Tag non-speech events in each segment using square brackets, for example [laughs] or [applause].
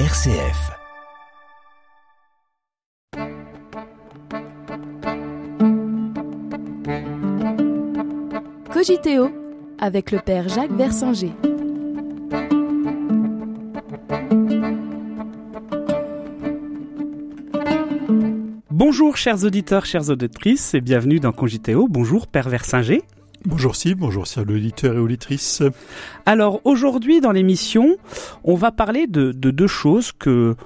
RCF. Cogiteo avec le père Jacques Versinger. Bonjour chers auditeurs, chères auditrices et bienvenue dans Cogiteo. Bonjour père Versinger. Bonjour Steve, bonjour chers auditeurs et auditrices. Alors aujourd'hui dans l'émission, on va parler de, de deux choses que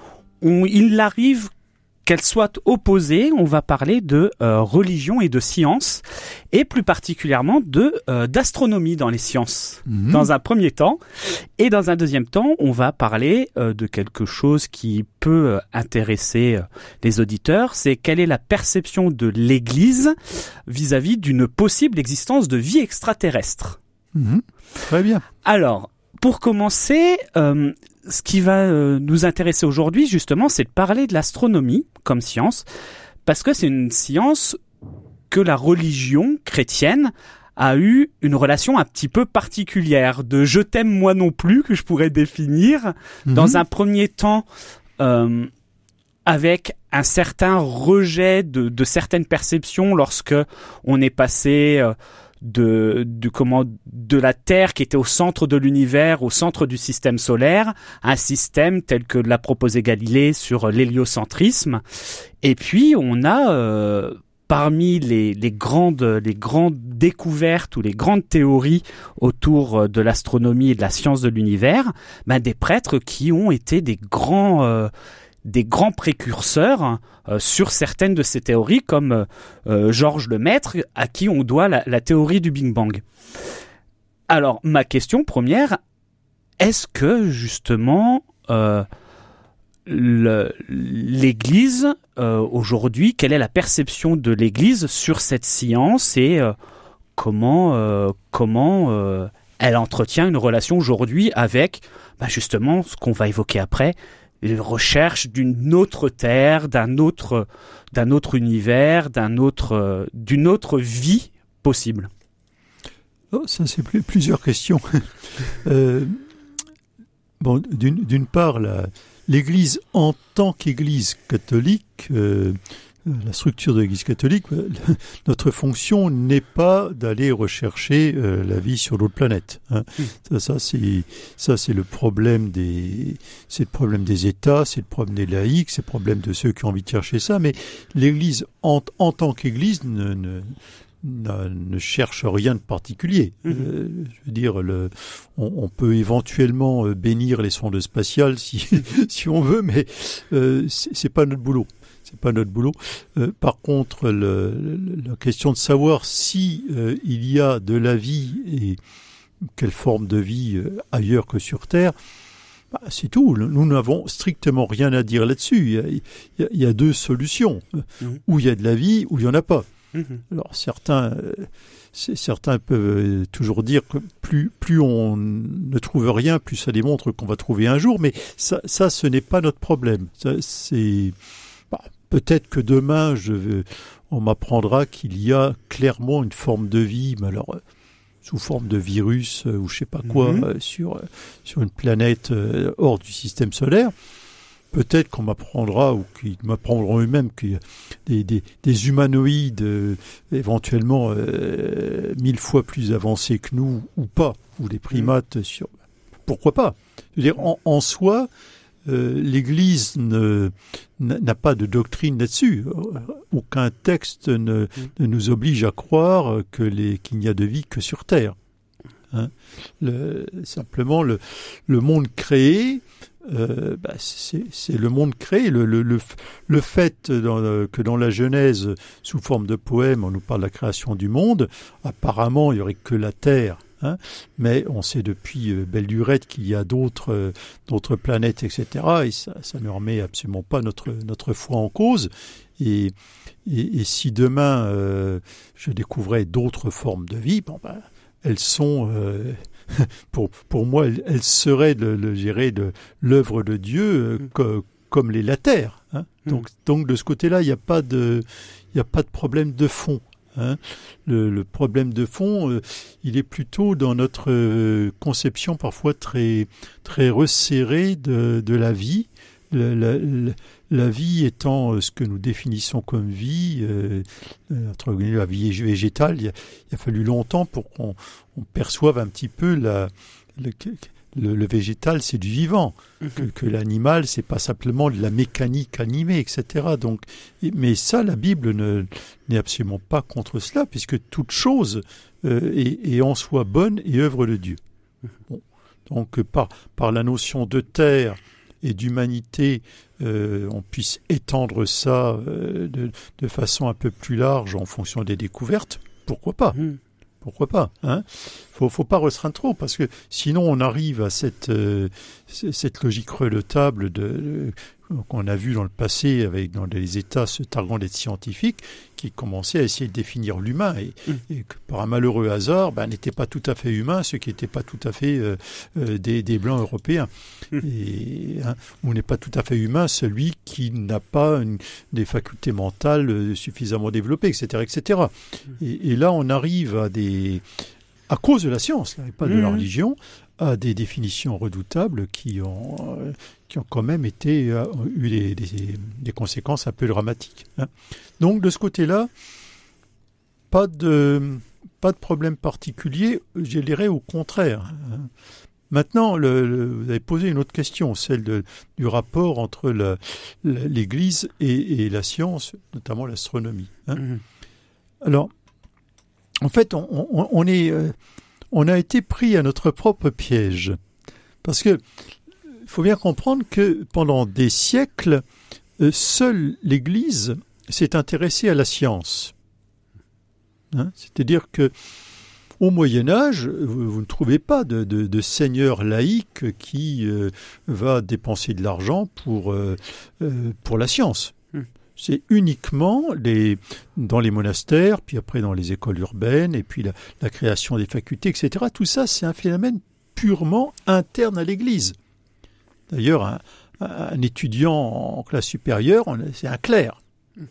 il arrive qu'elles soient opposées, on va parler de euh, religion et de science, et plus particulièrement de euh, d'astronomie dans les sciences, Mhm. dans un premier temps. Et dans un deuxième temps, on va parler euh, de quelque chose qui peut intéresser les auditeurs, c'est quelle est la perception de l'Église vis-à-vis d'une possible existence de vie extraterrestre. Mhm. Très bien. Alors, pour commencer, euh, ce qui va euh, nous intéresser aujourd'hui, justement, c'est de parler de l'astronomie comme science, parce que c'est une science que la religion chrétienne a eu une relation un petit peu particulière, de je t'aime moi non plus, que je pourrais définir, dans Mhm. un premier temps, euh, avec un certain rejet de, de certaines perceptions lorsque on est passé euh, de, comment, de la Terre qui était au centre de l'univers, au centre du système solaire, un système tel que l'a proposé Galilée sur l'héliocentrisme. Et puis on a euh, parmi les, les grandes les grandes découvertes ou les grandes théories autour euh, de l'astronomie et de la science de l'univers, ben, des prêtres qui ont été des grands euh, des grands précurseurs euh, sur certaines de ces théories, comme euh, euh, Georges Lemaître, à qui on doit la, théorie du Big Bang. Alors, ma question première, est-ce que justement l'Église aujourd'hui, quelle est la perception de l'Église sur cette science et comment comment elle entretient une relation aujourd'hui avec bah, justement ce qu'on va évoquer après, les recherches d'une autre terre, d'un autre univers, euh, d'une autre vie possible. Oh, ça, c'est plus- plusieurs questions. [laughs] Euh, d'une part, l'Église en tant qu'Église catholique, euh, la structure de l'Église catholique, euh, [laughs] notre fonction n'est pas d'aller rechercher euh, la vie sur d'autres planètes. hein. Mm. Ça, ça c'est ça, c'est le problème des, c'est le problème des États, c'est le problème des laïcs, c'est le problème de ceux qui ont envie de chercher ça. Mais l'Église en, en tant qu'Église ne, ne ne, ne cherche rien de particulier. Euh, je veux dire, le, on, on peut éventuellement euh, bénir les sondes spatiales si, [laughs] si on veut, mais euh, c'est pas notre boulot. C'est pas notre boulot. Euh, par contre, le, le- la question de savoir si euh, il y a de la vie et quelle forme de vie euh, ailleurs que sur Terre, bah, c'est tout. Nous n'avons strictement rien à dire là-dessus. Il, y a- il y a- il y a deux solutions. Mhm. Ou il y a de la vie, ou il y en a pas. Mhm. Alors certains, certains peuvent toujours dire que plus plus on ne trouve rien, plus ça démontre qu'on va trouver un jour. Mais ça, ça ce n'est pas notre problème. Ça, c'est peut-être que demain, je vais, on m'apprendra qu'il y a clairement une forme de vie, mais alors euh, sous forme de virus euh, ou je sais pas quoi Mhm. euh, sur sur une planète hors du système solaire. Peut-être qu'on m'apprendra ou qu'ils m'apprendront eux-mêmes qu'il y a des, des, des humanoïdes éventuellement euh, mille fois plus avancés que nous ou pas, ou des primates sur... Pourquoi pas Je veux dire, en, en soi, euh, l'Église n'a pas de doctrine là-dessus. Euh, Aucun texte ne, nous oblige à croire que qu'il n'y a de vie que sur Terre. Hein le, simplement, le, monde créé, euh, bah, c'est le monde créé. Le, fait que dans la Genèse, sous forme de poème, on nous parle de la création du monde, apparemment, il n'y aurait que la Terre. Hein. mais on sait depuis euh, belle lurette qu'il y a d'autres euh, d'autres planètes, etc. Et ça, ça ne remet absolument pas notre, notre foi en cause. Et, et, et si demain euh, je découvrais d'autres formes de vie, bon ben, elles sont, euh, [laughs] pour, pour moi, elles, elles seraient le, le, l'œuvre de Dieu euh, Mm. co- comme l'est la terre. hein. Mm. Donc, donc de ce côté-là, il n'y a pas de, il n'y a pas de problème de fond. Hein. Le, problème de fond, euh, il est plutôt dans notre euh, conception parfois très très resserrée de, la vie. La, vie étant euh, ce que nous définissons comme vie, euh, entre la vie végétale, il a, fallu longtemps pour qu'on on perçoive un petit peu la, le, le végétal, c'est du vivant, Mhm. que, que l'animal, c'est pas simplement de la mécanique animée, etc. Donc, mais ça, la Bible ne- n'est absolument pas contre cela, puisque toute chose euh, est, est en soi bonne et œuvre de Dieu. Bon. Donc, par, par la notion de terre et d'humanité, euh, on puisse étendre ça euh, de, de façon un peu plus large en fonction des découvertes. Pourquoi pas? Mhm. pourquoi pas hein? Faut faut pas restreindre trop parce que sinon on arrive à cette euh, cette logique redoutable de, de- qu'on a vu dans le passé avec dans les États se targuant d'être scientifiques qui commençaient à essayer de définir l'humain et, Mm. et que par un malheureux hasard ben, n'étaient pas tout à fait humains ceux qui n'étaient pas tout à fait euh, euh, des, des blancs européens Mm. et hein, ou n'est pas tout à fait humain celui qui n'a pas une, des facultés mentales euh, suffisamment développées etc etc et, et là, on arrive à des, à cause de la science, là, et pas de la Mhm. religion, à des définitions redoutables qui ont, euh, qui ont quand même été, euh, eu des, des- des conséquences un peu dramatiques. hein. Donc, de ce côté-là, pas de, pas de problème particulier, je dirais au contraire. hein. Maintenant, le, le- vous avez posé une autre question, celle de- du rapport entre l'Église et, et la science, notamment l'astronomie. hein. Mhm. Alors, en fait, euh, on a été pris à notre propre piège. Parce que, faut bien comprendre que pendant des siècles, euh, seule l'Église s'est intéressée à la science. Hein, C'est-à-dire que, au Moyen Âge, vous, ne trouvez pas de, seigneur laïque qui euh, va dépenser de l'argent pour la science. C'est uniquement dans les monastères, puis après dans les écoles urbaines, et puis la, création des facultés, etc. Tout ça, c'est un phénomène purement interne à l'Église. D'ailleurs, un, étudiant en classe supérieure, c'est un clerc.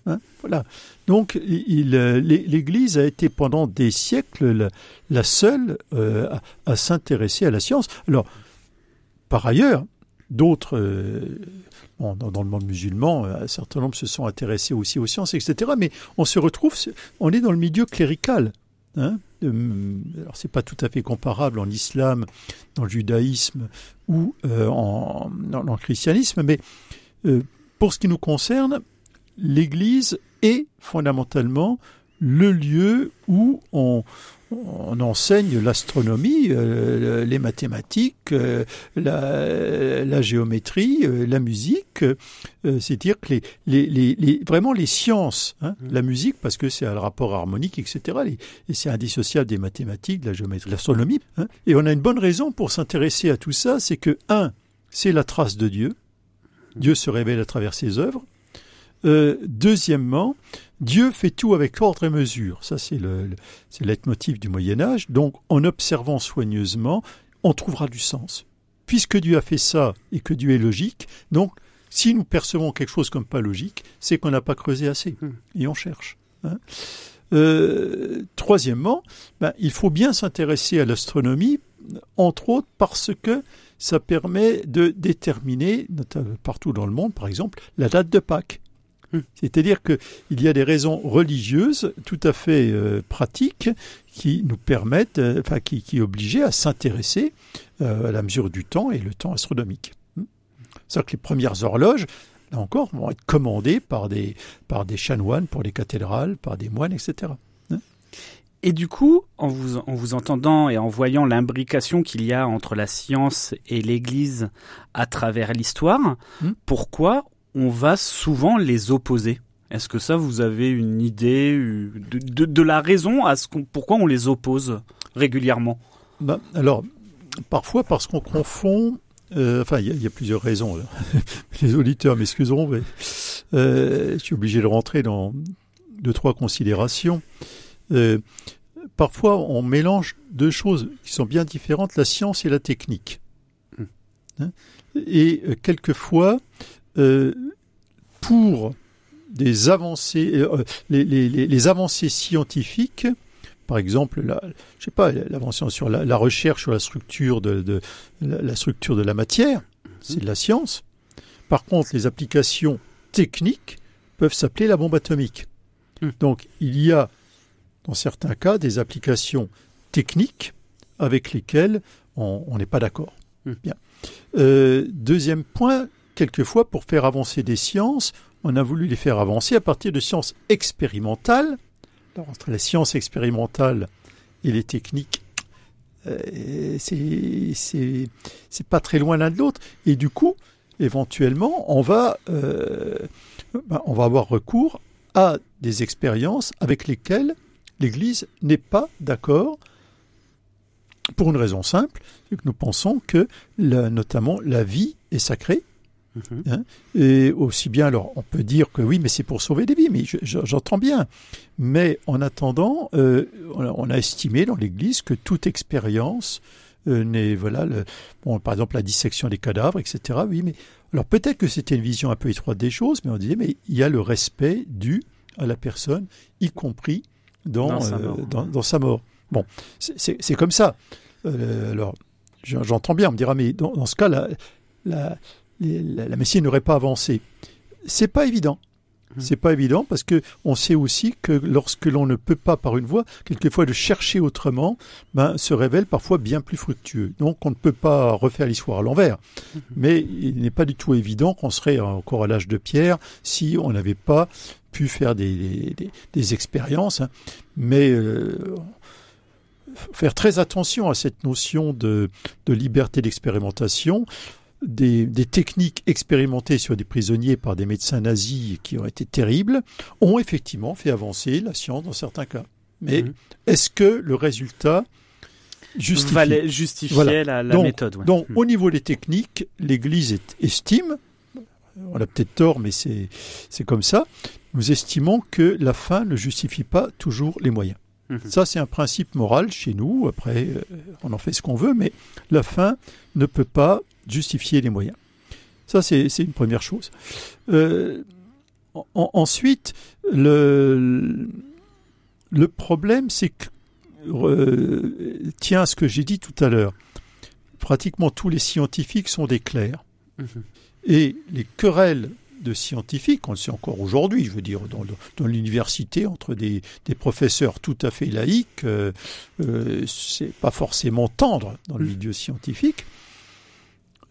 Hein, voilà. Donc, euh, l'É- l'Église a été pendant des siècles la, la seule euh, à, à s'intéresser à la science. Alors, par ailleurs, d'autres, euh, dans, le monde musulman, euh, un certain nombre se sont intéressés aussi aux sciences, etc. Mais on se retrouve, on est dans le milieu clérical. Hein Euh, alors, c'est pas tout à fait comparable en islam, dans le judaïsme ou euh, en, christianisme, mais pour ce qui nous concerne, l'Église est fondamentalement le lieu où on, on enseigne l'astronomie, euh, les mathématiques, euh, la, la géométrie, euh, la musique. C'est-à-dire que les, les, les, les- vraiment les sciences, hein, Mhm. la musique, parce que c'est un rapport harmonique, etc. et c'est indissociable des mathématiques, de la géométrie, de l'astronomie. hein. Et on a une bonne raison pour s'intéresser à tout ça, c'est que, un, c'est la trace de Dieu. Dieu se révèle à travers ses œuvres. Euh, deuxièmement, Dieu fait tout avec ordre et mesure. Ça, c'est le, le- c'est le leitmotiv du Moyen Âge. Donc, en observant soigneusement, on trouvera du sens. Puisque Dieu a fait ça et que Dieu est logique, donc, si nous percevons quelque chose comme pas logique, c'est qu'on n'a pas creusé assez. Hmm. Et on cherche. hein. Euh, troisièmement, ben, il faut bien s'intéresser à l'astronomie, entre autres parce que ça permet de déterminer, partout dans le monde, par exemple, la date de Pâques. Hmm. C'est-à-dire qu'il y a des raisons religieuses tout à fait euh, pratiques qui nous permettent, euh, enfin qui, qui obligent à s'intéresser euh, à la mesure du temps et le temps astronomique. Hmm. C'est-à-dire que les premières horloges, là encore, vont être commandées par des, par des chanoines pour les cathédrales, par des moines, etc. Et du coup, en vous, en vous entendant et en voyant l'imbrication qu'il y a entre la science et l'Église à travers l'histoire, pourquoi on va souvent les opposer Est-ce que ça, vous avez une idée euh, de, de, de la raison à ce qu'on, pourquoi on les oppose régulièrement? Ben, alors, parfois parce qu'on confond. euh, enfin, il y, a- il y a plusieurs raisons. là. [laughs] Les auditeurs m'excuseront, mais euh, je suis obligé de rentrer dans deux, trois considérations. Euh, parfois, on mélange deux choses qui sont bien différentes la science et la technique. Hmm. Hein et quelquefois, pour des avancées, euh, les, les- les- les avancées scientifiques, par exemple, la, je sais pas, l'avancée sur la, la recherche sur la structure de, de- la, la structure de la matière, c'est de la science. Par contre, les applications techniques peuvent s'appeler la bombe atomique. Hmm. Donc, il y a, dans certains cas, des applications techniques avec lesquelles on n'est pas d'accord. Hmm. Bien. Euh, deuxième point, quelquefois, pour faire avancer des sciences, on a voulu les faire avancer à partir de sciences expérimentales. Alors, entre les sciences expérimentales et les techniques, euh, c'est pas très loin l'un de l'autre. Et du coup, éventuellement, on va euh, ben, on va avoir recours à des expériences avec lesquelles l'Église n'est pas d'accord. Pour une raison simple, c'est que nous pensons que, la- notamment, la vie est sacrée, Mhm. et aussi bien, alors, on peut dire que oui, mais c'est pour sauver des vies, mais je- je- j'entends bien. Mais en attendant, euh, on, a, on a estimé dans l'Église que toute expérience euh, n'est, voilà, le, bon, par exemple, la dissection des cadavres, etc. Oui, mais alors peut-être que c'était une vision un peu étroite des choses, mais on disait, mais il y a le respect dû à la personne, y compris dans, Dans sa euh, mort. dans, dans sa mort. Bon, c'est- comme ça. Alors, je- j'entends bien, on me dira, mais dans, ce cas, la, la, les- la, la médecine n'aurait pas avancé. C'est pas évident. Mhm. C'est pas évident parce que on sait aussi que lorsque l'on ne peut pas par une voie, quelquefois de chercher autrement, ben, se révèle parfois bien plus fructueux. Donc on ne peut pas refaire l'histoire à l'envers. Mhm. Mais il n'est pas du tout évident qu'on serait encore à l'âge de pierre si on n'avait pas pu faire des, des, des- expériences. Mais euh, faire très attention à cette notion de, de liberté d'expérimentation. Des, des techniques expérimentées sur des prisonniers par des médecins nazis qui ont été terribles ont effectivement fait avancer la science dans certains cas. Mais Mhm. est-ce que le résultat justifie Valait- justifier Voilà. la, la Donc- méthode. ouais. donc, Mhm. au niveau des techniques, l'Église est- estime, on a peut-être tort, mais c'est c'est comme ça, nous estimons que la fin ne justifie pas toujours les moyens. Mhm. Ça, c'est un principe moral chez nous. Après, euh, on en fait ce qu'on veut, mais la fin ne peut pas justifier les moyens. Ça, c'est une première chose. Euh, en- ensuite, le, le problème, c'est que, euh, tiens à ce que j'ai dit tout à l'heure, pratiquement tous les scientifiques sont des clercs. Mhm. Et les querelles de scientifiques, on le sait encore aujourd'hui, je veux dire, dans, l'université, entre des, des professeurs tout à fait laïcs, euh, euh, c'est pas forcément tendre dans le Mm. milieu scientifique.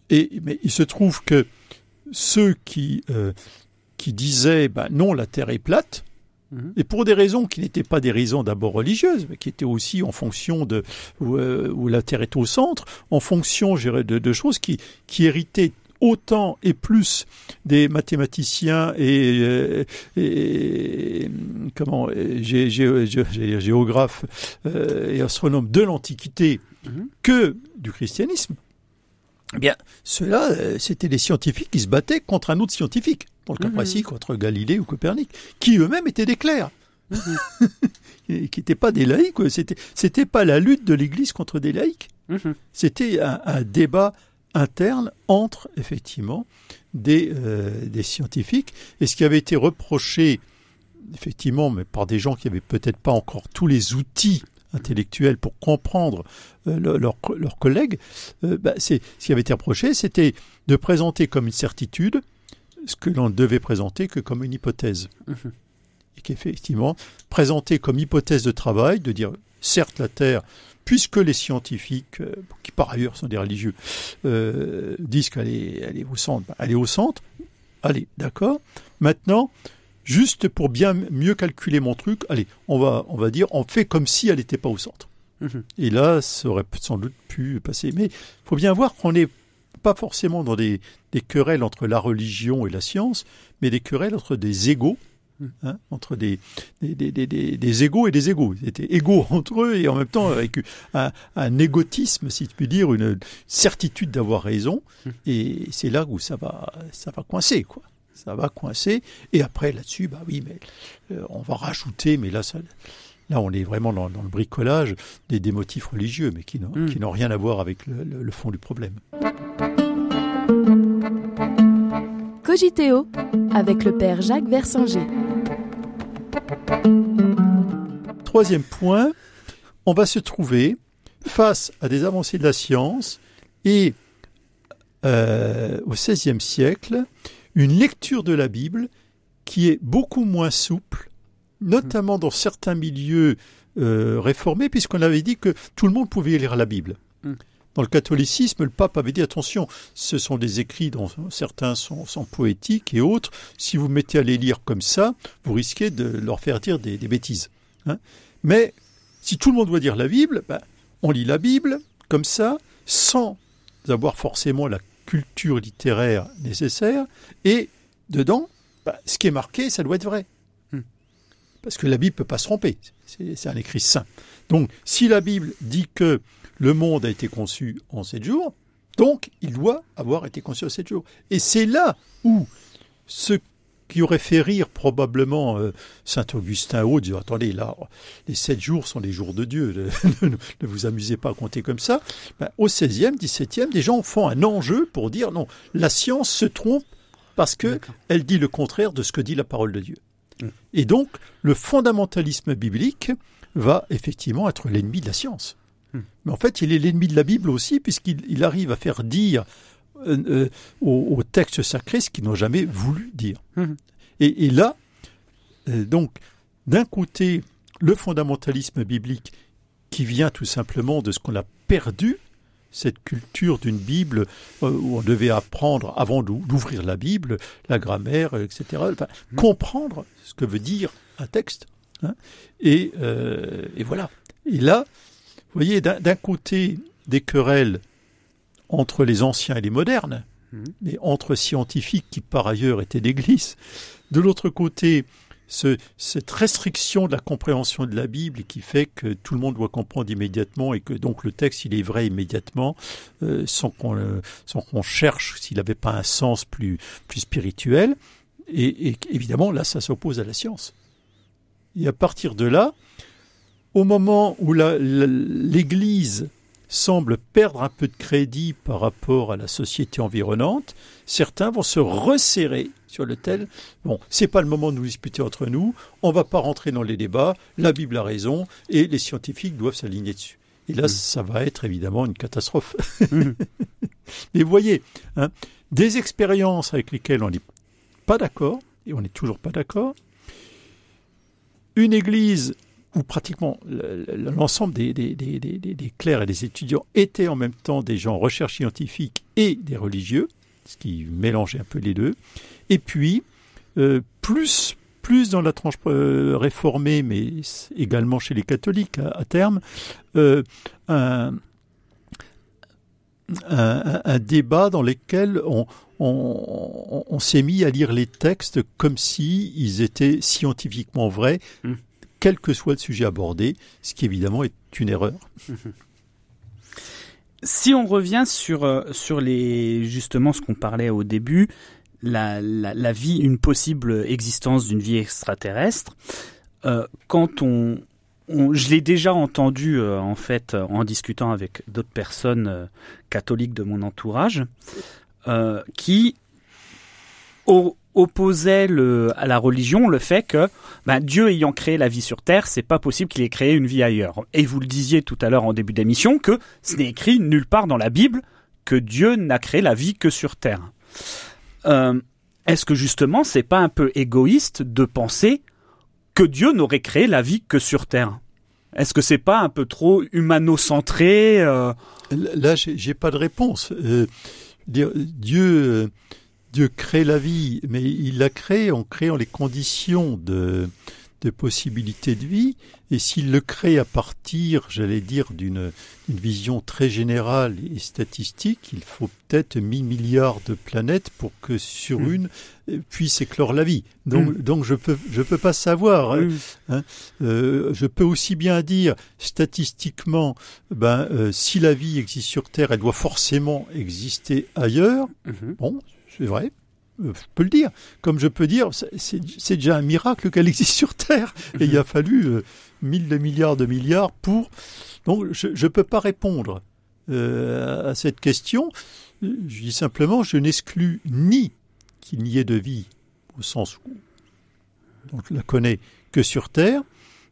Et, mais il se trouve que ceux qui, euh, qui disaient, ben non, la Terre est plate, Mhm. et pour des raisons qui n'étaient pas des raisons d'abord religieuses, mais qui étaient aussi en fonction de où, euh, où la Terre est au centre, en fonction de, de choses qui, qui héritaient autant et plus des mathématiciens et, euh, et- comment gé- gé- gé- gé- géographes euh, et astronomes de l'Antiquité Mhm. que du christianisme. Eh bien, ceux-là, euh, c'était des scientifiques qui se battaient contre un autre scientifique, dans le cas Mhm. précis contre Galilée ou Copernic, qui eux-mêmes étaient des clercs [laughs] et qui n'étaient pas des laïcs. C'était, c'était pas la lutte de l'Église contre des laïcs. Mhm. C'était un, un débat interne entre effectivement des, euh, des scientifiques. Et ce qui avait été reproché, effectivement, mais par des gens qui avaient peut-être pas encore tous les outils intellectuels pour comprendre euh, le- leurs collègues, euh, bah, ce qui avait été reproché, c'était de présenter comme une certitude ce que l'on ne devait présenter que comme une hypothèse Mhm. et qu'effectivement, présenter comme hypothèse de travail, de dire, certes, la Terre, puisque les scientifiques, euh, qui par ailleurs sont des religieux, euh, disent qu'elle est, elle est au centre, ben, elle est au centre, allez, d'accord. Maintenant, juste pour bien mieux calculer mon truc, allez, on va, on va dire, on fait comme si elle n'était pas au centre. Mhm. Et là, ça aurait sans doute pu passer. Mais il faut bien voir qu'on n'est pas forcément dans des, des querelles entre la religion et la science, mais des querelles entre des égaux, Mm. hein, entre des, des, des, des, égaux et des égaux. Ils étaient égaux [laughs] entre eux et en même temps avec un, un égotisme, si tu puis dire, une certitude d'avoir raison. Mm. Et c'est là où ça va, ça va coincer, quoi. Ça va coincer. Et après, là-dessus, bah oui, mais euh, on va rajouter, mais là, ça, Là, on est vraiment dans, dans le bricolage des, des motifs religieux, mais qui n'ont Mm. n'ont rien à voir avec le, le- le fond du problème. Cogiteo avec le Père Jacques Versinger. Troisième point, on va se trouver face à des avancées de la science et euh, au XVIe siècle, une lecture de la Bible qui est beaucoup moins souple, notamment dans certains milieux euh, réformés, puisqu'on avait dit que tout le monde pouvait lire la Bible. Mm. Dans le catholicisme, le pape avait dit attention, ce sont des écrits dont certains sont, sont poétiques et autres. Si vous mettez à les lire comme ça, vous risquez de leur faire dire des, des bêtises. hein. Mais si tout le monde doit lire la Bible, ben, on lit la Bible comme ça, sans avoir forcément la culture littéraire nécessaire, et dedans, ben, ce qui est marqué, ça doit être vrai. Hmm. Parce que la Bible peut pas se tromper, c'est un écrit saint. Donc, si la Bible dit que le monde a été conçu en sept jours, donc il doit avoir été conçu en sept jours. Et c'est là où ce qui aurait fait rire probablement euh, Saint Augustin haut, disant attendez là, les sept jours sont les jours de Dieu, ne, [laughs] ne vous amusez pas à compter comme ça. Ben, au 16e, 17e, des gens font un enjeu pour dire non, la science se trompe parce que elle dit le contraire de ce que dit la parole de Dieu. Mm. Et donc, le fondamentalisme biblique va effectivement être l'ennemi de la science. Mm. Mais en fait, il est l'ennemi de la Bible aussi, puisqu'il il arrive à faire dire euh, euh, aux, aux textes sacrés ce qu'ils n'ont jamais voulu dire. Mhm. Et, et là, euh, donc, d'un côté, le fondamentalisme biblique qui vient tout simplement de ce qu'on a perdu, cette culture d'une Bible euh, où on devait apprendre, avant d'ou- d'ouvrir la Bible, la grammaire, etc., enfin, Mhm. comprendre ce que veut dire un texte. hein. et, et voilà. Et là, vous voyez, d'un côté, des querelles entre les anciens et les modernes, Mhm. mais entre scientifiques qui par ailleurs étaient d'église. De l'autre côté, ce- cette restriction de la compréhension de la Bible qui fait que tout le monde doit comprendre immédiatement et que donc le texte il est vrai immédiatement euh, sans qu'on sans qu'on cherche s'il n'avait pas un sens plus plus spirituel et, et évidemment là ça s'oppose à la science. Et à partir de là, au moment où l'Église semble perdre un peu de crédit par rapport à la société environnante, certains vont se resserrer sur le tel. Bon, c'est pas le moment de nous disputer entre nous. On va pas rentrer dans les débats. La Bible a raison et les scientifiques doivent s'aligner dessus. Et là, Mm. ça va être évidemment une catastrophe. Mhm. [laughs] Mais vous voyez, hein, des expériences avec lesquelles on n'est pas d'accord, et on n'est toujours pas d'accord, une église où pratiquement le- le- l'ensemble des, clercs et des étudiants étaient en même temps des gens en recherche scientifique et des religieux, ce qui mélangeait un peu les deux, et puis euh, plus dans la tranche euh, réformée, mais également chez les catholiques à, terme, euh, un, débat dans lequel on, s'est mis à lire les textes comme si ils étaient scientifiquement vrais, Mm. Quel que soit le sujet abordé, ce qui évidemment est une erreur. [laughs] Si on revient sur euh, sur les justement ce qu'on parlait au début, la, vie, une possible existence d'une vie extraterrestre, euh, quand on, je l'ai déjà entendu euh, en fait en discutant avec d'autres personnes catholiques de mon entourage, qui o- opposaient le, à la religion le fait que ben, Dieu ayant créé la vie sur Terre, c'est pas possible qu'il ait créé une vie ailleurs. Et vous le disiez tout à l'heure en début d'émission que ce n'est écrit nulle part dans la Bible que Dieu n'a créé la vie que sur Terre. Euh, Est-ce que justement c'est pas un peu égoïste de penser que Dieu n'aurait créé la vie que sur Terre? Est-ce que c'est pas un peu trop humano-centré euh, Là, j'ai pas de réponse. Euh, Dieu, Dieu crée la vie, mais il la crée en créant les conditions de, de possibilités de vie. Et s'il le crée à partir, j'allais dire, d'une vision très générale et statistique, il faut peut-être 1000 milliards de planètes pour que sur Mm. une euh, puisse éclore la vie. Donc, Mm. donc je peux je peux pas savoir. hein. oui. Euh, je peux aussi bien dire statistiquement, ben, euh, si la vie existe sur Terre, elle doit forcément exister ailleurs. Mhm. Bon, c'est vrai, euh, je peux le dire. Comme je peux dire, c'est- déjà un miracle qu'elle existe sur Terre. Et il a [laughs] fallu euh, mille de milliards de milliards pour. Donc, je ne peux pas répondre euh, à cette question. Je dis simplement, je n'exclus ni qu'il n'y ait de vie, au sens où on la connaît, que sur Terre,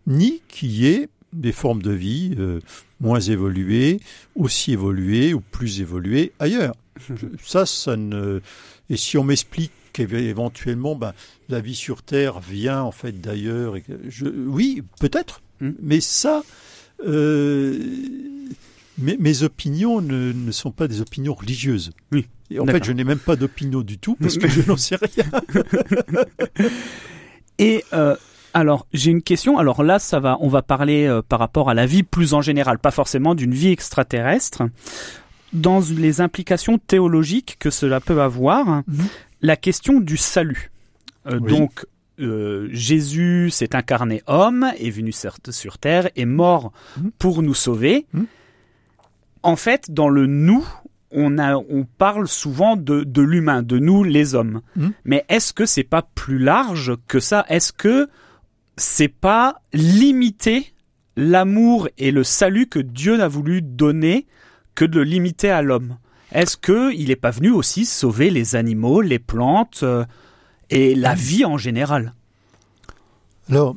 ni qu'il y ait des formes de vie euh, moins évoluées, aussi évoluées ou plus évoluées ailleurs. [laughs] ça, ça ne. Et si on m'explique qu'éventuellement, ben, la vie sur Terre vient en fait d'ailleurs, je... oui, peut-être, hmm. mais ça, euh, mes, mes, opinions ne, ne, sont pas des opinions religieuses. Oui. Et en fait, je n'ai même pas d'opinion du tout parce que [laughs] je n'en sais rien. [laughs] Et euh, alors, j'ai une question. Alors là, ça va, on va parler euh, par rapport à la vie plus en général, pas forcément d'une vie extraterrestre. Dans les implications théologiques que cela peut avoir, mhm. la question du salut. Euh, donc, euh, Jésus s'est incarné homme, est venu sur terre, est mort mhm. pour nous sauver. Mhm. En fait, dans le nous, on, a, on parle souvent de, de l'humain, de nous les hommes. Mais est-ce que c'est pas plus large que ça? Est-ce que c'est pas limiter l'amour et le salut que Dieu n'a voulu donner que de le limiter à l'homme. Est-ce que il n'est pas venu aussi sauver les animaux, les plantes euh, et la vie en général? Alors,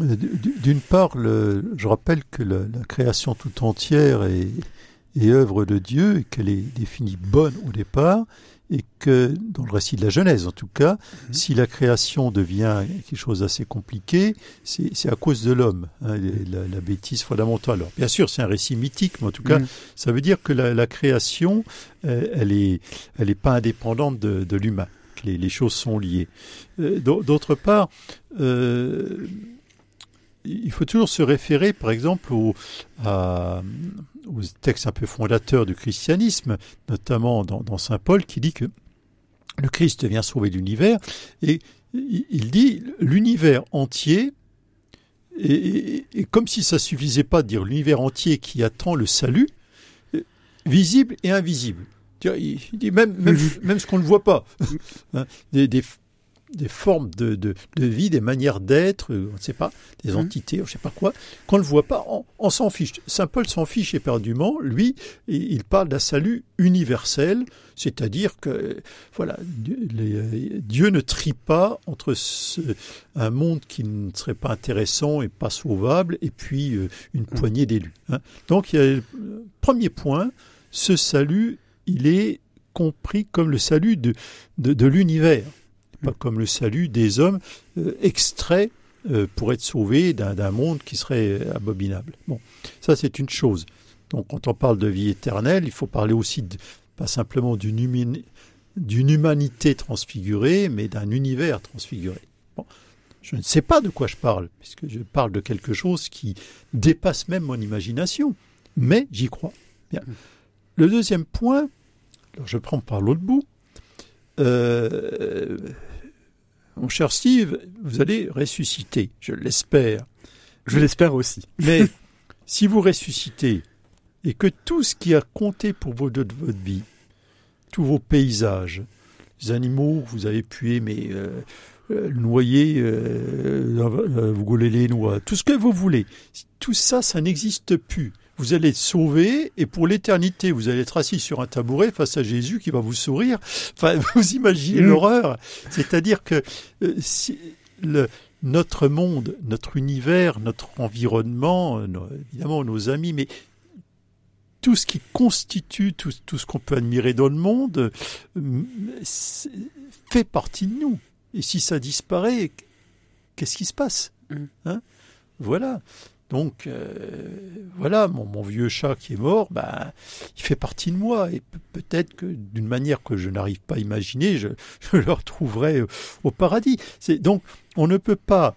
euh, d'une part, je rappelle que la, création tout entière est œuvre de Dieu et qu'elle est définie bonne au départ et que dans le récit de la Genèse, en tout cas, mhm. si la création devient quelque chose d'assez compliqué, c'est à cause de l'homme, hein, la, bêtise fondamentale. Alors, bien sûr, c'est un récit mythique, mais en tout cas, mhm. ça veut dire que la, création, euh, elle est, elle est pas indépendante de, de l'humain. Les, les, choses sont liées. Euh, d'autre part, euh, il faut toujours se référer, par exemple, à, aux textes un peu fondateurs du christianisme, notamment dans, Saint Paul, qui dit que le Christ vient sauver l'univers, et il dit l'univers entier, et, comme si ça suffisait pas de dire l'univers entier qui attend le salut, visible et invisible. Il dit même, même, même ce qu'on ne voit pas. Hein, des, des, des formes de, de, de, vie, des manières d'être, euh, on ne sait pas, des mmh. entités, je ne sais pas quoi, qu'on ne voit pas, on, s'en fiche. Saint Paul s'en fiche éperdument, lui, il parle d'un salut universel, c'est-à-dire que voilà, Dieu ne trie pas entre ce, un monde qui ne serait pas intéressant et pas sauvable, et puis euh, une mmh. poignée d'élus. Hein. Donc, il y a, premier point, ce salut, il est compris comme le salut de, de, de l'univers pas comme le salut des hommes euh, extraits euh, pour être sauvés d'un monde qui serait abominable. Bon, ça c'est une chose. Donc quand on parle de vie éternelle, il faut parler aussi pas simplement d'une humanité transfigurée, mais d'un univers transfiguré. Bon, je ne sais pas de quoi je parle, puisque je parle de quelque chose qui dépasse même mon imagination, mais j'y crois. Bien. Le deuxième point, alors je prends par l'autre bout, euh, mon cher Steve, vous allez ressusciter, je l'espère. Je l'espère aussi. [laughs] Mais [laughs] si vous ressuscitez et que tout ce qui a compté pour vous de votre vie, tous vos paysages, les animaux que vous avez pu aimer, euh, euh, noyer, euh, vous gauler les noix, tout ce que vous voulez, tout ça, ça n'existe plus vous allez être sauvé et pour l'éternité, vous allez être assis sur un tabouret face à Jésus qui va vous sourire. Enfin, [laughs] vous imaginez mm. l'horreur. C'est-à-dire que euh, si le, notre monde, notre univers, notre environnement, euh, évidemment nos amis, mais tout ce qui constitue tout, tout ce qu'on peut admirer dans le monde euh, fait partie de nous. Et si ça disparaît, qu'est-ce qui se passe? Mm. hein? Voilà. Donc euh, voilà, mon, vieux chat qui est mort, ben, il fait partie de moi et peut-être que d'une manière que je n'arrive pas à imaginer, je, [laughs] le retrouverai au, paradis. Donc on ne peut pas.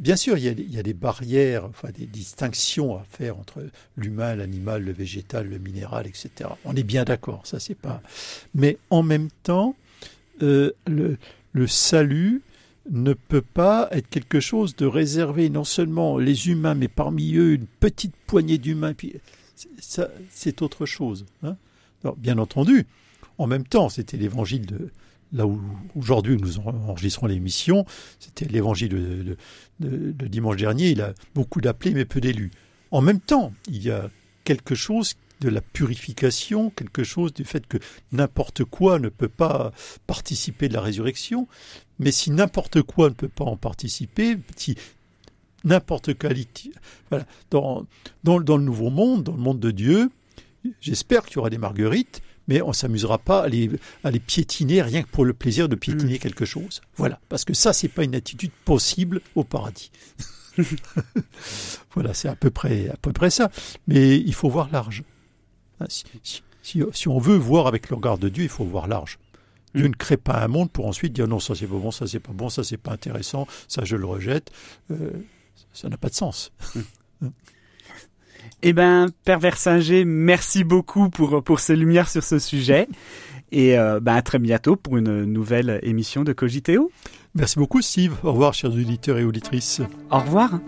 Bien sûr, il y, a, des barrières, enfin des distinctions à faire entre l'humain, l'animal, le végétal, le minéral, etc. On est bien d'accord, ça c'est pas. Mais en même temps, euh, le, le salut, ne peut pas être quelque chose de réservé non seulement les humains, mais parmi eux une petite poignée d'humains. Ça, c'est autre chose. Hein. bien entendu, en même temps, c'était l'évangile de là où aujourd'hui nous enregistrons l'émission, c'était l'évangile de, de, dimanche dernier. Il a beaucoup d'appelés mais peu d'élus. En même temps, il y a quelque chose de la purification, quelque chose du fait que n'importe quoi ne peut pas participer de la résurrection. Mais si n'importe quoi ne peut pas en participer, si n'importe qualité, voilà, dans, dans, dans le nouveau monde, dans le monde de Dieu, j'espère qu'il y aura des marguerites, mais on s'amusera pas à les, à les piétiner rien que pour le plaisir de piétiner quelque chose. Voilà, parce que ça, c'est pas une attitude possible au paradis. [laughs] voilà, c'est à peu près à peu près ça. Mais il faut voir large. Ah, Si, si- on veut voir avec le regard de Dieu, il faut voir large. Dieu Mm. ne crée pas un monde pour ensuite dire non, ça c'est pas bon, ça c'est pas bon, ça c'est pas intéressant, ça je le rejette. Euh, ça n'a pas de sens. [laughs] Eh ben, Père Versinger, merci beaucoup pour, pour ces lumières sur ce sujet. Et euh, ben, à très bientôt pour une nouvelle émission de Cogiteo. Merci beaucoup Steve. Au revoir chers auditeurs et auditrices. Au revoir.